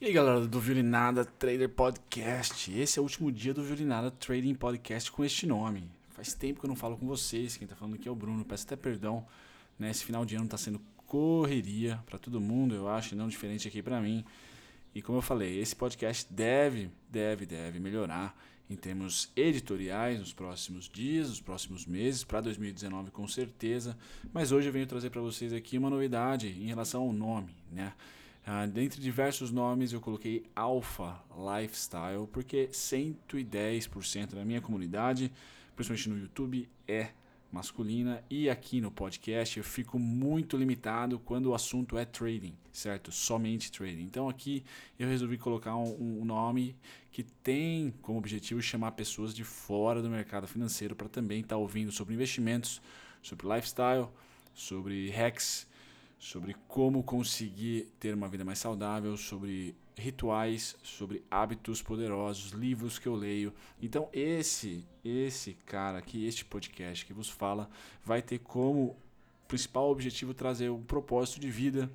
E aí galera do Violinada Trader Podcast, esse é o último dia do Violinada Trading Podcast com este nome. Faz tempo que eu não falo com vocês, quem tá falando aqui é o Bruno, peço até perdão, né? Esse final de ano tá sendo correria para todo mundo, eu acho, não diferente aqui para mim. E como eu falei, esse podcast deve, deve, deve melhorar em termos editoriais nos próximos dias, nos próximos meses, para 2019 com certeza. Mas hoje eu venho trazer para vocês aqui uma novidade em relação ao nome, né? Ah, dentre diversos nomes, eu coloquei Alpha Lifestyle, porque 110% da minha comunidade, principalmente no YouTube, é masculina e aqui no podcast eu fico muito limitado quando o assunto é trading, certo? Somente trading. Então aqui eu resolvi colocar um, um nome que tem como objetivo chamar pessoas de fora do mercado financeiro para também estar tá ouvindo sobre investimentos, sobre lifestyle, sobre hacks sobre como conseguir ter uma vida mais saudável, sobre rituais, sobre hábitos poderosos, livros que eu leio. Então esse esse cara aqui, este podcast que vos fala, vai ter como principal objetivo trazer um propósito de vida,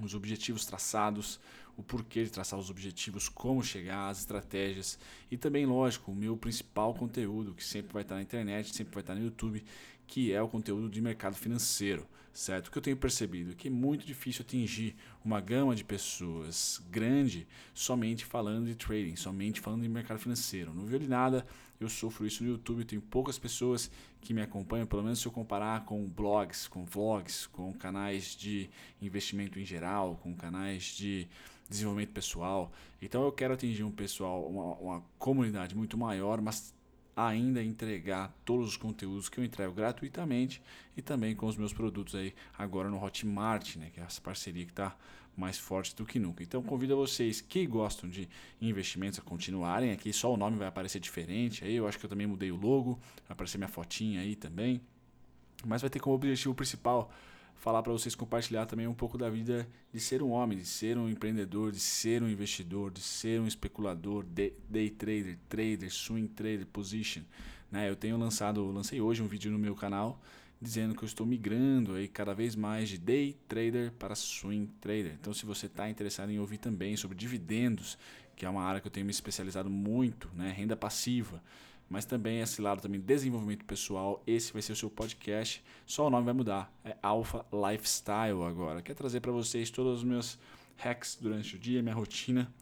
os objetivos traçados, o porquê de traçar os objetivos, como chegar, as estratégias e também, lógico, o meu principal conteúdo que sempre vai estar na internet, sempre vai estar no YouTube, que é o conteúdo de mercado financeiro, certo? O que eu tenho percebido é que é muito difícil atingir uma gama de pessoas grande somente falando de trading, somente falando de mercado financeiro. Não de nada, eu sofro isso no YouTube, tenho poucas pessoas que me acompanham, pelo menos se eu comparar com blogs, com vlogs, com canais de investimento em geral, com canais de desenvolvimento pessoal. Então eu quero atingir um pessoal, uma, uma comunidade muito maior, mas ainda entregar todos os conteúdos que eu entrego gratuitamente e também com os meus produtos aí agora no Hotmart, né, que é essa parceria que está mais forte do que nunca. Então convido vocês que gostam de investimentos a continuarem aqui, só o nome vai aparecer diferente, aí eu acho que eu também mudei o logo, vai aparecer minha fotinha aí também, mas vai ter como objetivo principal falar para vocês compartilhar também um pouco da vida de ser um homem, de ser um empreendedor, de ser um investidor, de ser um especulador, day trader, trader, swing trader, position. Né? Eu tenho lançado, lancei hoje um vídeo no meu canal dizendo que eu estou migrando aí cada vez mais de day trader para swing trader. Então, se você está interessado em ouvir também sobre dividendos, que é uma área que eu tenho me especializado muito, né? renda passiva, mas também esse lado também desenvolvimento pessoal. Esse vai ser o seu podcast. Só o nome vai mudar. É Alpha Lifestyle agora. Quer trazer para vocês todos os meus hacks durante o dia, minha rotina,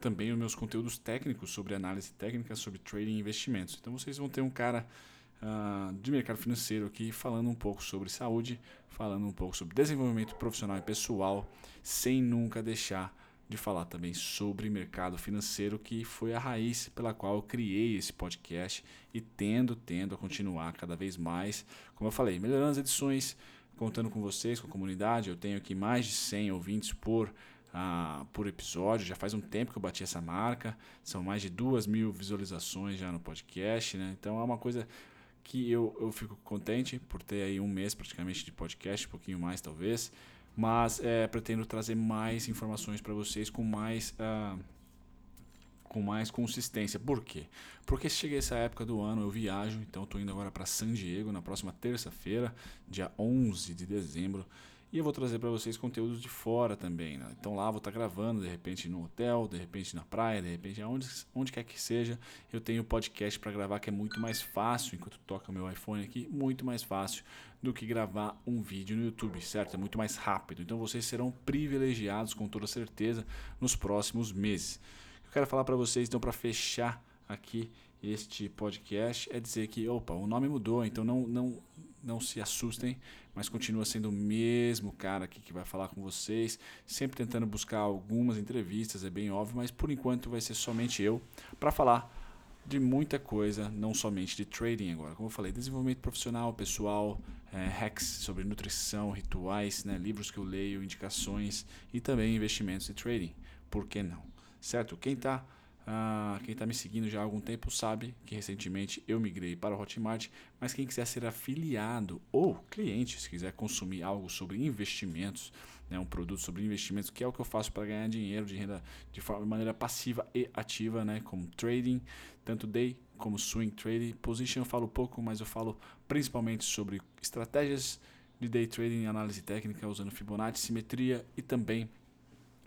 também os meus conteúdos técnicos sobre análise técnica, sobre trading e investimentos. Então vocês vão ter um cara uh, de mercado financeiro aqui falando um pouco sobre saúde, falando um pouco sobre desenvolvimento profissional e pessoal, sem nunca deixar de falar também sobre mercado financeiro, que foi a raiz pela qual eu criei esse podcast e tendo, tendo a continuar cada vez mais, como eu falei, melhorando as edições, contando com vocês, com a comunidade. Eu tenho aqui mais de 100 ouvintes por, uh, por episódio, já faz um tempo que eu bati essa marca, são mais de duas mil visualizações já no podcast, né? Então é uma coisa que eu, eu fico contente por ter aí um mês praticamente de podcast, um pouquinho mais talvez mas é, pretendo trazer mais informações para vocês com mais uh, com mais consistência. Por quê? Porque chega essa época do ano, eu viajo, então estou indo agora para San Diego na próxima terça-feira, dia 11 de dezembro, e eu vou trazer para vocês conteúdos de fora também. Né? Então lá vou estar tá gravando, de repente no hotel, de repente na praia, de repente onde, onde quer que seja. Eu tenho podcast para gravar que é muito mais fácil, enquanto toca o meu iPhone aqui, muito mais fácil do que gravar um vídeo no YouTube, certo? É muito mais rápido. Então vocês serão privilegiados com toda certeza nos próximos meses. Eu quero falar para vocês, então, para fechar aqui este podcast é dizer que, opa, o nome mudou, então não, não, não se assustem, mas continua sendo o mesmo cara aqui que vai falar com vocês, sempre tentando buscar algumas entrevistas, é bem óbvio, mas por enquanto vai ser somente eu para falar de muita coisa, não somente de trading agora. Como eu falei, desenvolvimento profissional, pessoal, é, hacks sobre nutrição, rituais, né, livros que eu leio, indicações e também investimentos e trading. Por que não? Certo? Quem está ah, quem está me seguindo já há algum tempo sabe que recentemente eu migrei para o Hotmart, mas quem quiser ser afiliado ou cliente, se quiser consumir algo sobre investimentos, né, um produto sobre investimentos, que é o que eu faço para ganhar dinheiro de renda de, forma, maneira passiva e ativa, né, como trading, tanto day como swing trading. Position eu falo pouco, mas eu falo principalmente sobre estratégias de day trading, análise técnica usando Fibonacci, simetria e também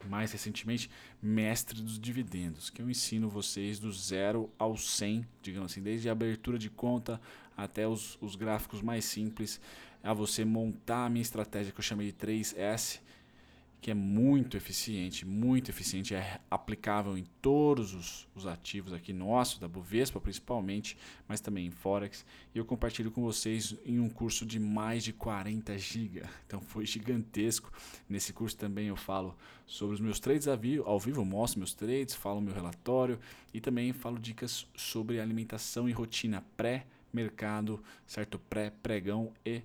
mais recentemente, Mestre dos Dividendos, que eu ensino vocês do zero ao 100, digamos assim, desde a abertura de conta até os, os gráficos mais simples, a você montar a minha estratégia que eu chamei de 3S, que é muito eficiente, muito eficiente, é aplicável em todos os, os ativos aqui nossos, da Bovespa principalmente, mas também em Forex. E eu compartilho com vocês em um curso de mais de 40 GB. Então foi gigantesco. Nesse curso também eu falo sobre os meus trades ao vivo, ao vivo mostro meus trades, falo meu relatório e também falo dicas sobre alimentação e rotina pré-mercado, certo? Pré, pregão e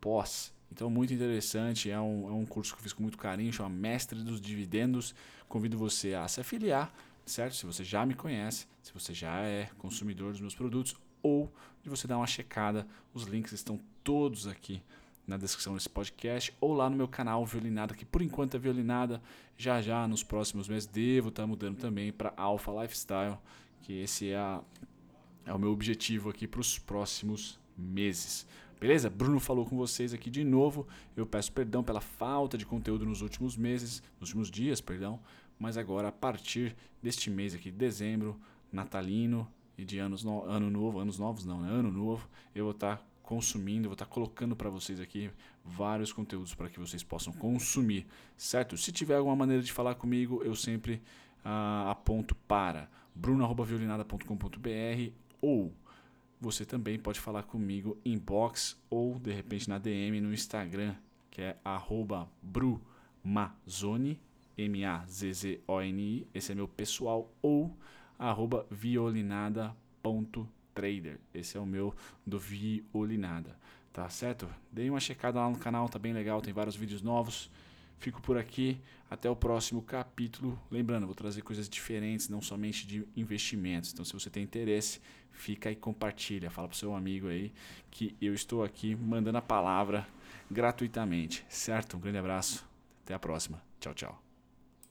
pós então, muito interessante. É um, é um curso que eu fiz com muito carinho, chama Mestre dos Dividendos. Convido você a se afiliar, certo? Se você já me conhece, se você já é consumidor dos meus produtos, ou de você dar uma checada. Os links estão todos aqui na descrição desse podcast ou lá no meu canal Violinada, que por enquanto é Violinada. Já já, nos próximos meses, devo estar mudando também para Alpha Lifestyle, que esse é, a, é o meu objetivo aqui para os próximos meses. Beleza? Bruno falou com vocês aqui de novo. Eu peço perdão pela falta de conteúdo nos últimos meses, nos últimos dias, perdão. Mas agora, a partir deste mês aqui, dezembro, natalino e de anos no... ano novo, anos novos não, né? Ano novo, eu vou estar tá consumindo, vou estar tá colocando para vocês aqui vários conteúdos para que vocês possam consumir, certo? Se tiver alguma maneira de falar comigo, eu sempre ah, aponto para bruno.violinada.com.br ou você também pode falar comigo em box ou de repente na DM no Instagram, que é brumazoni, M-A-Z-Z-O-N-I, esse é meu pessoal, ou violinada.trader, esse é o meu do Violinada, tá certo? Dei uma checada lá no canal, tá bem legal, tem vários vídeos novos. Fico por aqui. Até o próximo capítulo. Lembrando, vou trazer coisas diferentes, não somente de investimentos. Então, se você tem interesse, fica e compartilha. Fala para seu amigo aí que eu estou aqui mandando a palavra gratuitamente. Certo? Um grande abraço. Até a próxima. Tchau, tchau.